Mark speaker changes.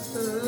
Speaker 1: Uh.